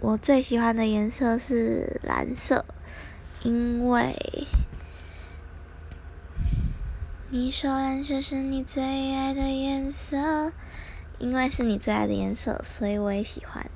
我最喜欢的颜色是蓝色因为你说蓝色是你最爱的颜色因为是你最爱的颜色所以我也喜欢。